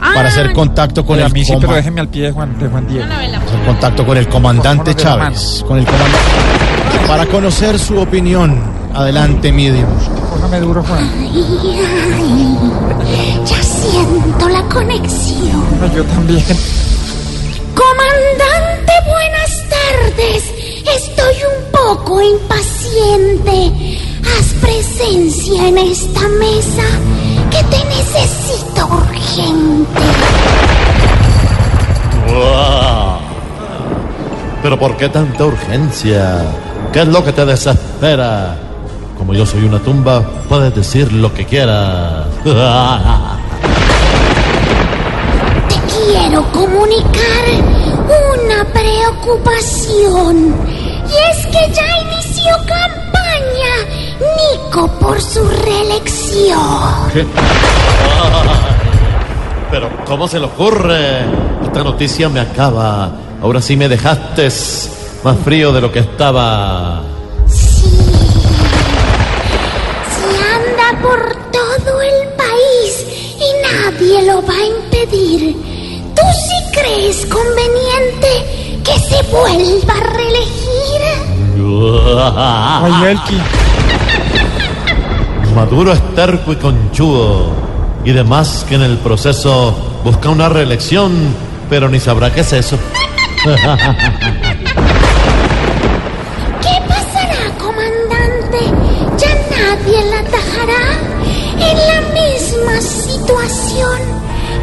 para hacer contacto con el sí, pero déjeme al pie de Juan, de Juan Diego. hacer contacto con el comandante no Chávez, con el comandante para conocer su opinión. Adelante, medium. Cójame duro, Juan. Ya siento la conexión. No, yo también. Comandante, buenas tardes. Estoy un poco impaciente. Haz presencia en esta mesa Pero ¿por qué tanta urgencia? ¿Qué es lo que te desespera? Como yo soy una tumba, puedes decir lo que quieras. Te quiero comunicar una preocupación. Y es que ya inició campaña Nico por su reelección. Pero ¿cómo se le ocurre? Esta noticia me acaba. Ahora sí me dejaste más frío de lo que estaba. Sí. Se anda por todo el país y nadie lo va a impedir. ¿Tú sí crees conveniente que se vuelva a reelegir? Ay, Elki. Maduro es terco y conchudo. Y demás que en el proceso busca una reelección, pero ni sabrá qué es eso. ¿Qué pasará, comandante? ¿Ya nadie la atajará? En la misma situación,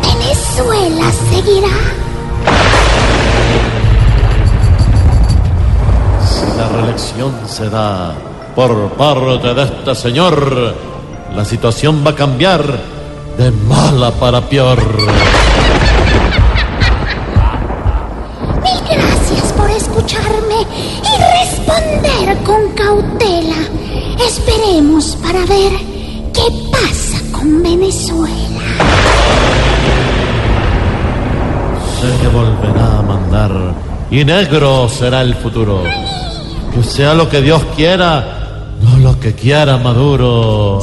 Venezuela seguirá. Si la reelección se da por parte de este señor, la situación va a cambiar de mala para peor. Escucharme y responder con cautela. Esperemos para ver qué pasa con Venezuela. Sé que volverá a mandar y negro será el futuro. Que sea lo que Dios quiera, no lo que quiera Maduro.